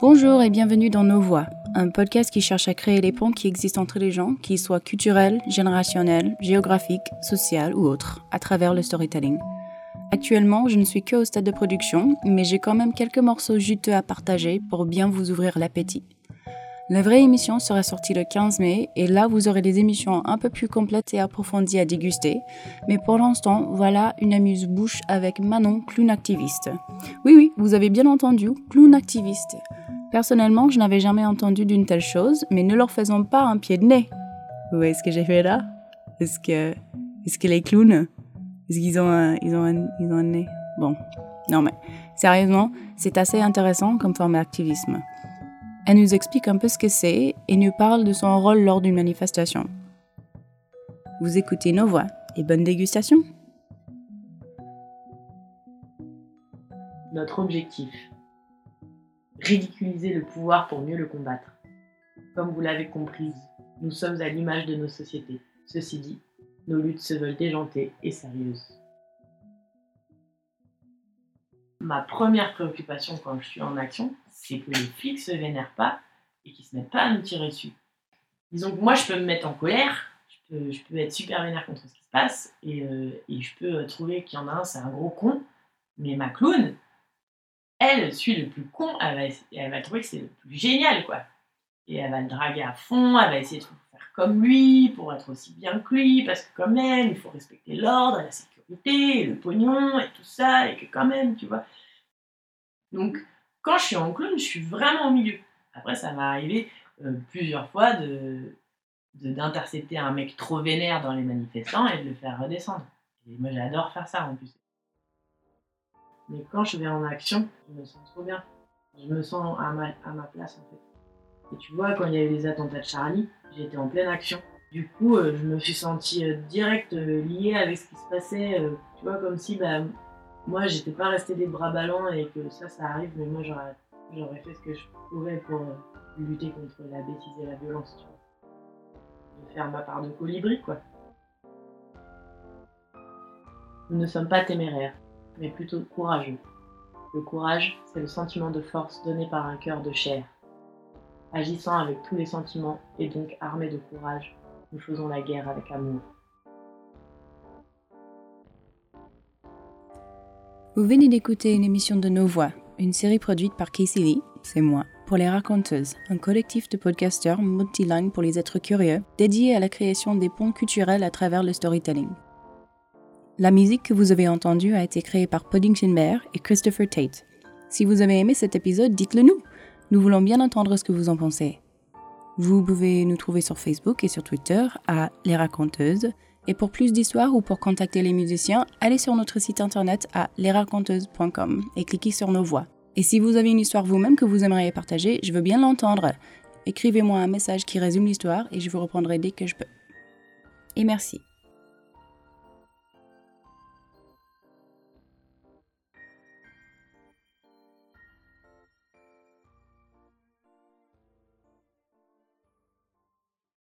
Bonjour et bienvenue dans Nos Voix, un podcast qui cherche à créer les ponts qui existent entre les gens, qu'ils soient culturels, générationnels, géographiques, sociaux ou autres, à travers le storytelling. Actuellement, je ne suis que au stade de production, mais j'ai quand même quelques morceaux juteux à partager pour bien vous ouvrir l'appétit. La vraie émission sera sortie le 15 mai et là vous aurez des émissions un peu plus complètes et approfondies à déguster. Mais pour l'instant, voilà une amuse-bouche avec Manon, clown activiste. Oui, oui, vous avez bien entendu, clown activiste. Personnellement, je n'avais jamais entendu d'une telle chose, mais ne leur faisons pas un pied de nez. Vous voyez ce que j'ai fait là? Est-ce que, est-ce que les clowns, est-ce qu'ils ont ils ont ils ont un nez? Bon, non mais sérieusement, c'est assez intéressant comme forme d'activisme. Elle nous explique un peu ce que c'est et nous parle de son rôle lors d'une manifestation. Vous écoutez nos voix et bonne dégustation. Notre objectif ridiculiser le pouvoir pour mieux le combattre. Comme vous l'avez compris, nous sommes à l'image de nos sociétés. Ceci dit, nos luttes se veulent déjantées et sérieuses. Ma première préoccupation quand je suis en action, c'est que les flics se vénèrent pas et qu'ils se mettent pas à nous tirer dessus. Disons que moi, je peux me mettre en colère, je peux, être super vénère contre ce qui se passe, et, euh, et je peux trouver qu'il y en a un, c'est un gros con, mais ma clown, elle suit le plus con, elle va, elle va trouver que c'est le plus génial, quoi. Et elle va le draguer à fond, elle va essayer de faire comme lui, pour être aussi bien que lui, parce que quand même, il faut respecter l'ordre, la sécurité, le pognon, et tout ça, et que quand même, tu vois. Donc, quand je suis en clown, je suis vraiment au milieu. Après, ça m'est arrivé euh, plusieurs fois de d'intercepter un mec trop vénère dans les manifestants et de le faire redescendre. Et moi, j'adore faire ça en plus. Mais quand je vais en action, je me sens trop bien. Je me sens à ma, place en fait. Et tu vois, quand il y a eu les attentats de Charlie, j'étais en pleine action. Du coup, euh, je me suis sentie euh, direct euh, liée avec ce qui se passait. tu vois, comme si bah, moi, j'étais pas restée des bras ballants et que ça, ça arrive, mais moi, j'aurais, fait ce que je pouvais pour lutter contre la bêtise et la violence, tu vois. De faire ma part de colibri, quoi. Nous ne sommes pas téméraires mais plutôt courageux. Le courage, c'est le sentiment de force donné par un cœur de chair. Agissant avec tous les sentiments et donc armés de courage, nous faisons la guerre avec amour. Vous venez d'écouter une émission de Nos Voix, une série produite par Casey Lee, c'est moi, pour les raconteuses, un collectif de podcasteurs multilingues pour les êtres curieux, dédié à la création des ponts culturels à travers le storytelling. La musique que vous avez entendue a été créée par Puddington Bear et Christopher Tate. Si vous avez aimé cet épisode, dites-le nous. Nous voulons bien entendre ce que vous en pensez. Vous pouvez nous trouver sur Facebook et sur Twitter à Les Raconteuses. Et pour plus d'histoires ou pour contacter les musiciens, allez sur notre site internet à lesraconteuses.com et cliquez sur nos voix. Et si vous avez une histoire vous-même que vous aimeriez partager, je veux bien l'entendre. Écrivez-moi un message qui résume l'histoire et je vous reprendrai dès que je peux. Et merci.